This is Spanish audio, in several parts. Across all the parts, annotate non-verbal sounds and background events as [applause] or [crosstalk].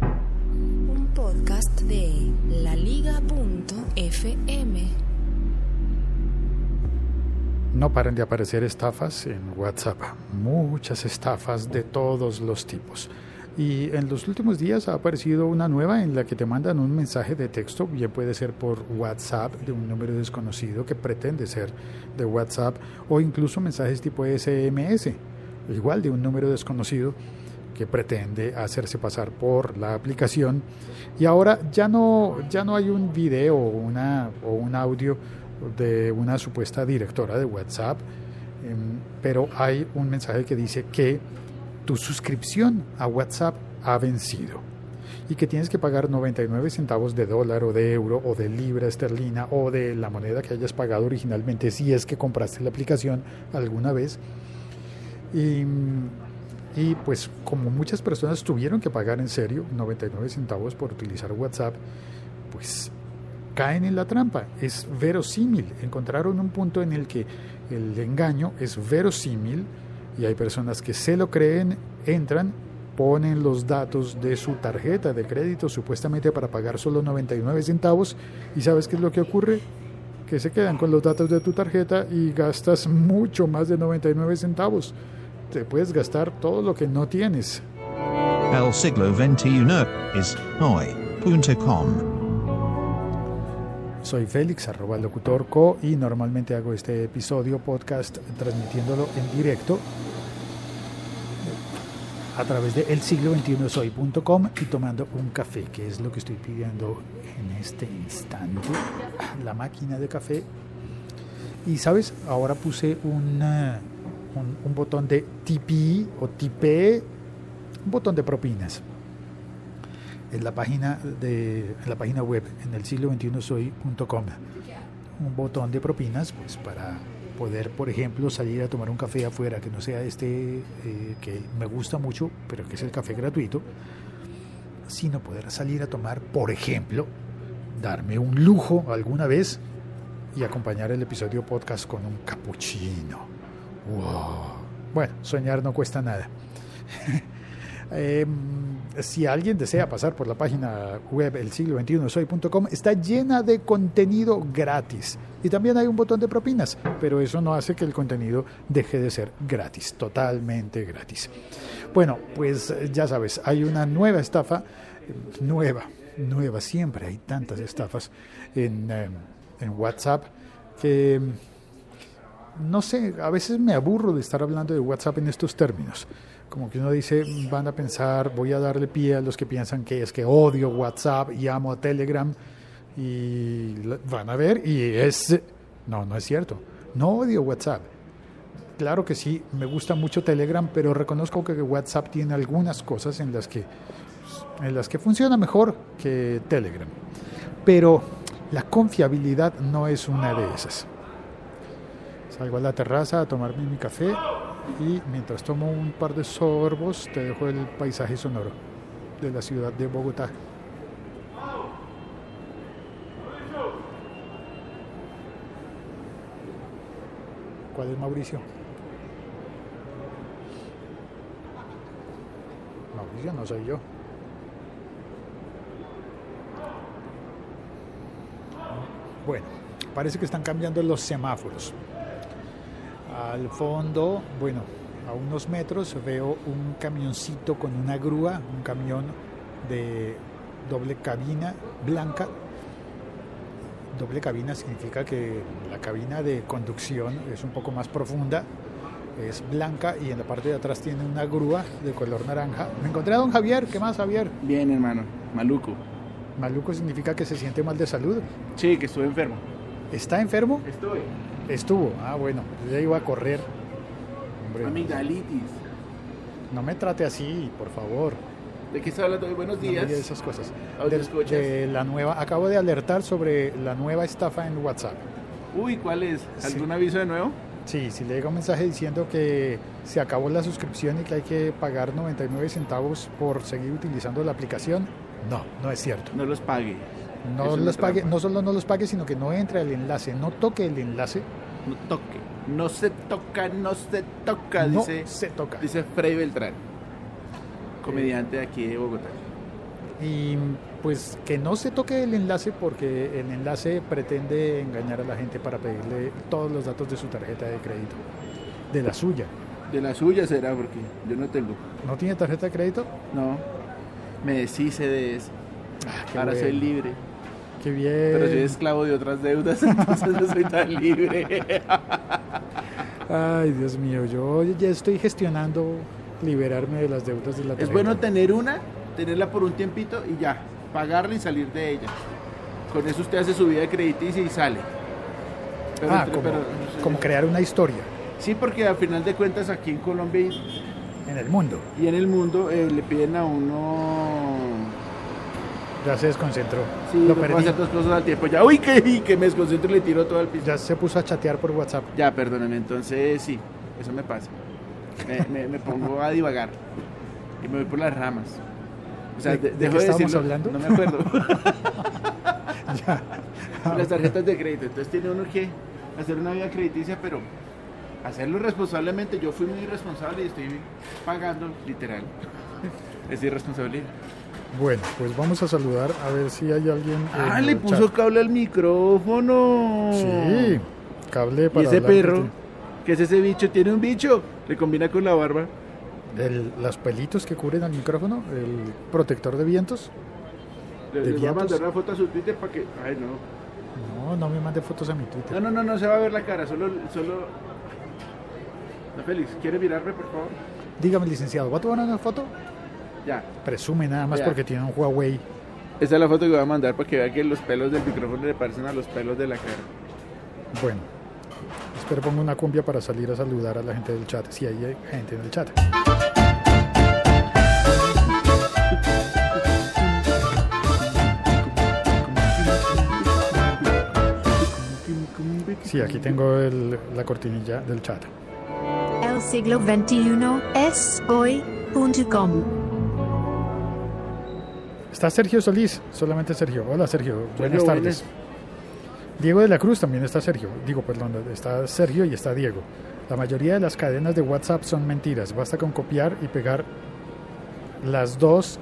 Un podcast de laliga.fm. No paran de aparecer estafas en WhatsApp, muchas estafas de todos los tipos. Y en los últimos días ha aparecido una nueva en la que te mandan un mensaje de texto, bien puede ser por WhatsApp de un número desconocido que pretende ser de WhatsApp, o incluso mensajes tipo SMS, igual de un número desconocido que pretende hacerse pasar por la aplicación. Y ahora ya no, ya no hay un video o, una, o un audio de una supuesta directora de WhatsApp, em, pero hay un mensaje que dice que tu suscripción a WhatsApp ha vencido y que tienes que pagar 99 centavos de dólar o de euro o de libra esterlina o de la moneda que hayas pagado originalmente si es que compraste la aplicación alguna vez. Y, y pues como muchas personas tuvieron que pagar en serio 99 centavos por utilizar WhatsApp, pues caen en la trampa. Es verosímil. Encontraron un punto en el que el engaño es verosímil y hay personas que se lo creen, entran, ponen los datos de su tarjeta de crédito supuestamente para pagar solo 99 centavos y ¿sabes qué es lo que ocurre? Que se quedan con los datos de tu tarjeta y gastas mucho más de 99 centavos. Te puedes gastar todo lo que no tienes. El siglo XXI es hoy.com. Soy Félix, arroba locutor co, y normalmente hago este episodio podcast transmitiéndolo en directo a través de el siglo 21 soy.com y tomando un café, que es lo que estoy pidiendo en este instante, la máquina de café. Y sabes, ahora puse una, un, un botón de TP o TP, un botón de propinas. En la página de en la página web en el siglo 21 soy.com un botón de propinas pues para poder por ejemplo salir a tomar un café afuera que no sea este eh, que me gusta mucho pero que es el café gratuito sino poder salir a tomar por ejemplo darme un lujo alguna vez y acompañar el episodio podcast con un cappuccino bueno soñar no cuesta nada [laughs] Eh, si alguien desea pasar por la página web el siglo 21 soy.com, está llena de contenido gratis. Y también hay un botón de propinas, pero eso no hace que el contenido deje de ser gratis, totalmente gratis. Bueno, pues ya sabes, hay una nueva estafa, nueva, nueva, siempre hay tantas estafas en, eh, en WhatsApp que no sé, a veces me aburro de estar hablando de WhatsApp en estos términos como que uno dice, van a pensar, voy a darle pie a los que piensan que es que odio WhatsApp y amo a Telegram y van a ver y es, no, no es cierto, no odio WhatsApp. Claro que sí, me gusta mucho Telegram, pero reconozco que WhatsApp tiene algunas cosas en las que, en las que funciona mejor que Telegram. Pero la confiabilidad no es una de esas. Salgo a la terraza a tomarme mi café y mientras tomo un par de sorbos te dejo el paisaje sonoro de la ciudad de Bogotá. ¿Cuál es Mauricio? Mauricio no soy yo. Bueno, parece que están cambiando los semáforos. Al fondo, bueno, a unos metros veo un camioncito con una grúa, un camión de doble cabina blanca. Doble cabina significa que la cabina de conducción es un poco más profunda, es blanca y en la parte de atrás tiene una grúa de color naranja. Me encontré a don Javier, ¿qué más Javier? Bien, hermano, maluco. Maluco significa que se siente mal de salud. Sí, que estuve enfermo. ¿Está enfermo? Estoy. Estuvo, ah bueno, ya iba a correr. Hombre, Amigdalitis. no me trate así, por favor. ¿De qué está hablando hoy? Buenos No días. diga esas cosas. De, de la nueva, acabo de alertar sobre la nueva estafa en WhatsApp. Uy, ¿cuál es? Sí. ¿Algún aviso de nuevo? Sí, si le llega un mensaje diciendo que se acabó la suscripción y que hay que pagar 99 centavos por seguir utilizando la aplicación, no, no es cierto. No los pague. No los pague, trampa. no solo no los pague, sino que no entre al enlace, no toque el enlace No toque. No se toca, no se toca, no dice, se toca. dice Freddy Beltrán, comediante de aquí de Bogotá. Y pues que no se toque el enlace porque el enlace pretende engañar a la gente para pedirle todos los datos de su tarjeta de crédito, de la suya. De la suya será, porque yo no tengo. ¿No tiene tarjeta de crédito? No, me deshice de eso. Ah, Ahora soy libre. Qué bien. Pero soy esclavo de otras deudas, [laughs] entonces no soy tan libre. Ay, Dios mío, yo ya estoy gestionando liberarme de las deudas de la tarjeta. Es bueno tener una, tenerla por un tiempito y ya, pagarla y salir de ella. Con eso usted hace su vida crediticia y sale. Pero Ah, entre- como, pero, no sé. como crear una historia Sí, porque al final de cuentas aquí en Colombia y, en el mundo. y en el mundo eh, le piden a uno... Ya se desconcentró. Sí, Lo no perdí. hacer dos cosas al tiempo. Ya, uy, que, que me desconcentro y le tiro todo al piso. Ya se puso a chatear por WhatsApp. Ya, perdóname, entonces sí, eso me pasa. Me, me- me pongo a divagar y me voy por las ramas. O sea, ¿De- de- de dejo qué de estábamos decirlo. hablando? No me acuerdo. [laughs] Ya. las tarjetas de crédito. Entonces tiene uno que hacer una vida crediticia, pero hacerlo responsablemente. Yo fui muy irresponsable y estoy pagando, literal. Es irresponsabilidad. Bueno, pues vamos a saludar a ver si hay alguien. en Ah, le puso chat. cable al micrófono. Sí, cable Y para. ese hablar perro, ¿qué es ese bicho? Tiene un bicho. Le combina con la barba. el- los pelitos que cubren al micrófono, el protector de vientos. Le, ¿De les voy a vientos? mandar una foto a su Twitter para que. Ay, no. No, no me mande fotos a mi Twitter. No, no, no, no se va a ver la cara, solo. solo... No, Félix, ¿quiere mirarme, por favor? Dígame, licenciado, ¿va a tomar una foto? Ya. Presume nada más Ya. porque tiene un Huawei. Esa es la foto que voy a mandar para que vea que los pelos del micrófono le parecen a los pelos de la cara. Bueno, espero pongo una cumbia para salir a saludar a la gente del chat, si hay gente en el chat. Sí, aquí tengo el- la cortinilla del chat. El siglo XXI es hoy.com. Está Sergio Solís, solamente Sergio. Hola Sergio, buenas Sergio, tardes. buenas. Diego de la Cruz también está Sergio. Digo, perdón, está Sergio y está Diego. La mayoría de las cadenas de WhatsApp son mentiras. Basta con copiar y pegar las dos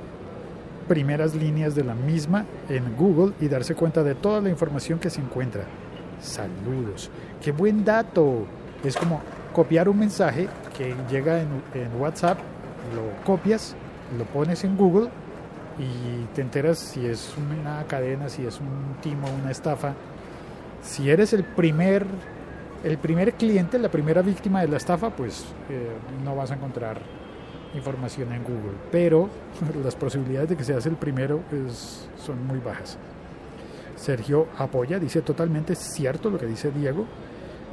primeras líneas de la misma en Google y darse cuenta de toda la información que se encuentra. Saludos. Qué buen dato. Es como copiar un mensaje que llega en, en WhatsApp, lo copias, lo pones en Google y te enteras si es una cadena, si es un timo, una estafa. Si eres el primer, el primer cliente, la primera víctima de la estafa, pues eh, no vas a encontrar información en Google. Pero [laughs] las posibilidades de que seas el primero es- son muy bajas. Sergio apoya, dice totalmente cierto lo que dice Diego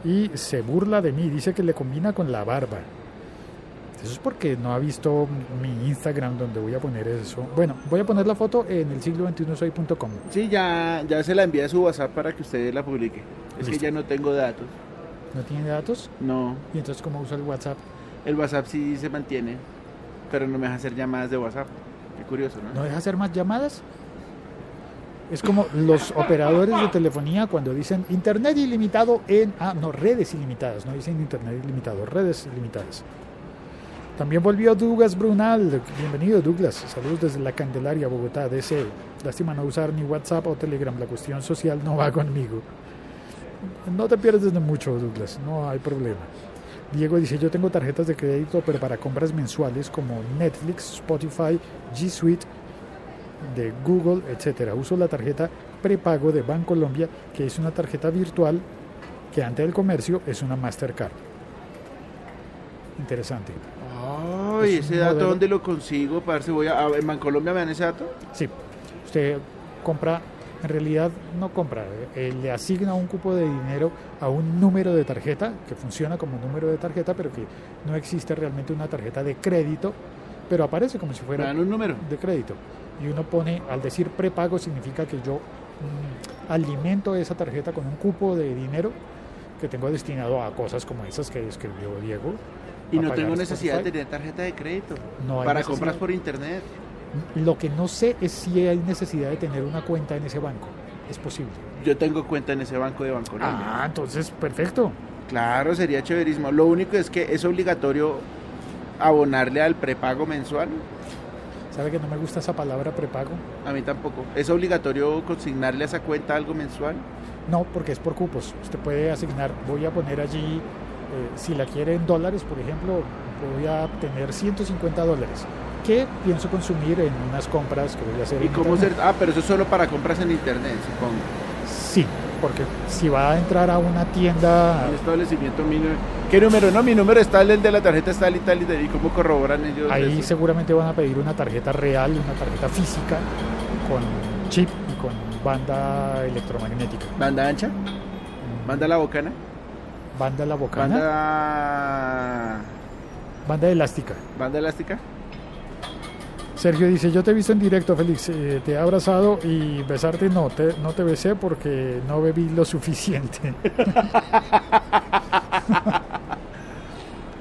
y se burla de mí, dice que le combina con la barba. Eso es porque no ha visto mi Instagram donde voy a poner eso. Bueno, voy a poner la foto en el siglo 21 soy.com. Sí, ya, ya se la envía a su WhatsApp para que usted la publique. Es Listo. que ya no tengo datos. ¿No tiene datos? No, ¿Y entonces cómo usa el WhatsApp? el WhatsApp sí se mantiene, pero no me deja hacer llamadas de WhatsApp. Qué curioso, ¿no? ¿No deja hacer más llamadas? Es como los operadores de telefonía cuando dicen internet ilimitado en... Ah, no, redes ilimitadas, no dicen internet ilimitado, redes ilimitadas. También volvió Douglas Brunal. Bienvenido Douglas. Saludos desde la Candelaria, Bogotá, DC. Lástima no usar ni WhatsApp o Telegram. La cuestión social no va conmigo. No te pierdes de mucho, Douglas. No hay problema. Diego dice, yo tengo tarjetas de crédito, pero para compras mensuales como Netflix, Spotify, G Suite, de Google, etcétera. Uso la tarjeta prepago de Bancolombia, que es una tarjeta virtual que antes del comercio es una Mastercard. Interesante. Ay, Es un ese dato, modelo. ¿dónde lo consigo? Parce, voy a, ¿En Bancolombia me dan ese dato? Sí, usted compra, en realidad no compra, eh, le asigna un cupo de dinero a un número de tarjeta que funciona como número de tarjeta, pero que no existe realmente una tarjeta de crédito, pero aparece como si fuera un número. de crédito. Y uno pone, al decir prepago, significa que yo mm, alimento esa tarjeta con un cupo de dinero que tengo destinado a cosas como esas que describió Diego. Y no tengo necesidad de tener tarjeta de crédito. No hay para necesidad. compras por internet. Lo que no sé es si hay necesidad de tener una cuenta en ese banco. Es posible. Yo tengo cuenta en ese banco de Bancolombia. Ah, entonces perfecto. Claro, sería chéverísimo. Lo único es que es obligatorio abonarle al prepago mensual. ¿Sabe que no me gusta esa palabra prepago? A mí tampoco. ¿Es obligatorio consignarle a esa cuenta algo mensual? No, porque es por cupos. Usted puede asignar, voy a poner allí, eh, si la quiere en dólares, por ejemplo, voy a tener 150 dólares. que pienso consumir en unas compras que voy a hacer? ¿Y en cómo ser? Ah, pero eso es solo para compras en internet, supongo. Sí, porque si va a entrar a una tienda, Un establecimiento mínimo. ¿Qué número? No, mi número está el de la tarjeta está tal y tal y tal. ¿Y cómo corroboran ellos? ahí seguramente van a pedir una tarjeta real, una tarjeta física con chip y con banda electromagnética. ¿Banda ancha? ¿Banda la bocana? Banda la bocana, ¿Banda. banda elástica. ¿Banda elástica? Sergio dice, yo te he visto en directo, Félix, eh, te he abrazado y besarte no, te, no te besé porque no bebí lo suficiente. [laughs]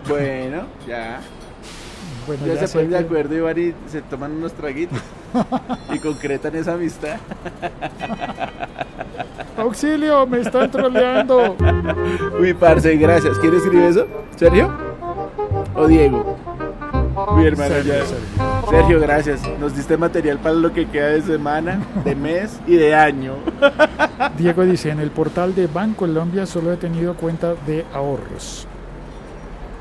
Bueno, ya. Bueno, Ya, ya se ponen de acuerdo y van y se toman unos traguitos. [laughs] y concretan esa amistad. Auxilio, me están troleando. Uy, parce, gracias. ¿Quién escribe eso? ¿Sergio? ¿O Diego? Mi hermano, Sergio, ya. Sergio. Sergio, gracias. Nos diste material para lo que queda de semana, de mes y de año. [laughs] Diego dice, en el portal de Bancolombia solo he tenido cuenta de ahorros.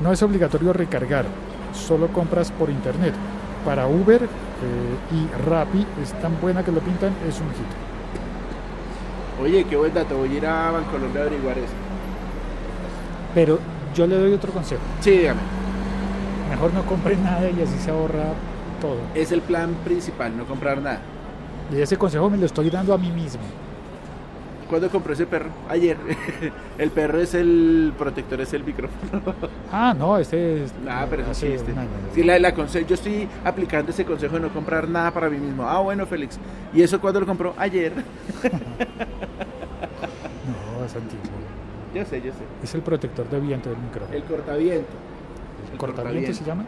No es obligatorio recargar, solo compras por internet. Para Uber eh, y Rappi es tan buena que lo pintan, es un hit. Oye, qué buen dato. Voy a ir a Bancolombia a averiguar eso. Pero yo le doy otro consejo. Sí, dígame. Mejor no compre nada y así se ahorra todo. Es el plan principal, no comprar nada. Y ese consejo me lo estoy dando a mí mismo. ¿Cuándo compró ese perro? Ayer. [laughs] el perro es el protector, es el micrófono. [laughs] Ah, no, este es... Nada, pero eso sí, este. Sí, la, la yo estoy aplicando ese consejo de no comprar nada para mí mismo. Ah, bueno, Félix. ¿Y eso cuándo lo compró? Ayer. [laughs] No, es antiguo. yo sé, yo sé. Es el protector de viento del micrófono. El cortaviento. ¿El cortaviento se llama?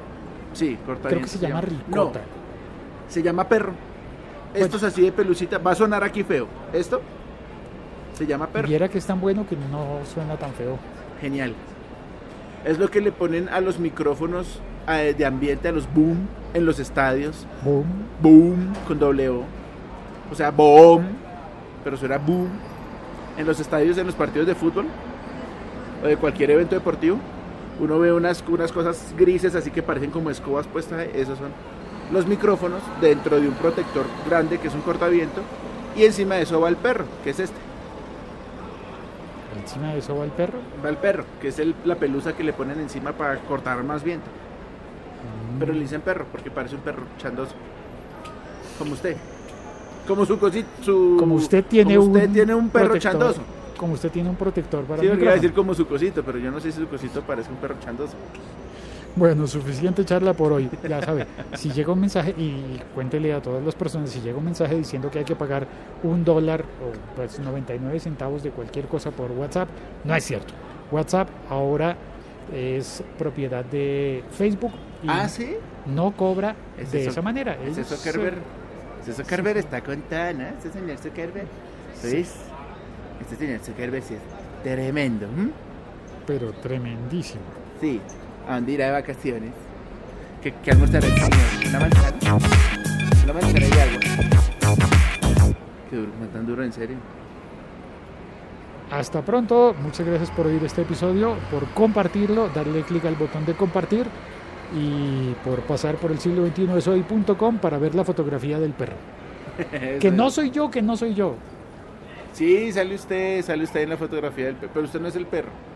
Sí, cortaviento. Creo que se llama ricota. No, se llama perro. Pues- Esto es así de pelucita. Va a sonar aquí feo. ¿Esto? Se llama perro. Viera que es tan bueno que no suena tan feo. Genial. Es lo que le ponen a los micrófonos de ambiente, a los boom en los estadios. Boom. Boom con doble O. O sea, boom, pero suena boom. En los estadios, en los partidos de fútbol o de cualquier evento deportivo, uno ve unas, unas cosas grises así que parecen como escobas puestas. Esos son los micrófonos dentro de un protector grande que es un cortaviento. Y encima de eso va el perro, que es este. Encima de eso va el perro. Va el perro, que es el- la pelusa que le ponen encima para cortar más viento. Pero le dicen perro porque parece un perro chandoso. Como usted. Como su cosito. Su, Como usted tiene como usted un tiene un perro protector- chandoso. Como usted tiene un protector para Sí, micrófono. decir como su cosito, pero yo no sé si su cosito parece un perro chandoso. Bueno, suficiente charla por hoy. Ya sabe, si llega un mensaje, y cuéntele a todas las personas, si llega un mensaje diciendo que hay que pagar un dólar o pues 99 centavos de cualquier cosa por WhatsApp, no es cierto. WhatsApp ahora es propiedad de Facebook y Ah, sí. no cobra de esa manera. Ese Ellos, Zuckerberg. eh, Zuckerberg está contado, ¿no? Ese señor Zuckerberg. ¿Veis? Este señor Zuckerberg sí es tremendo. pero tremendísimo. Sí. ¿A dónde irá de vacaciones? ¿Qué, qué almorzará el señor? ¿Una manzana? Una manzana y agua. Qué duro, no tan duro, en serio. Hasta pronto, muchas gracias por oír este episodio, por compartirlo, darle clic al botón de compartir y por pasar por el siglo 21 de soy.com para ver la fotografía del perro. [laughs] Que no soy yo, que no soy yo. Sí, sale usted, sale usted en la fotografía del perro, pero usted no es el perro.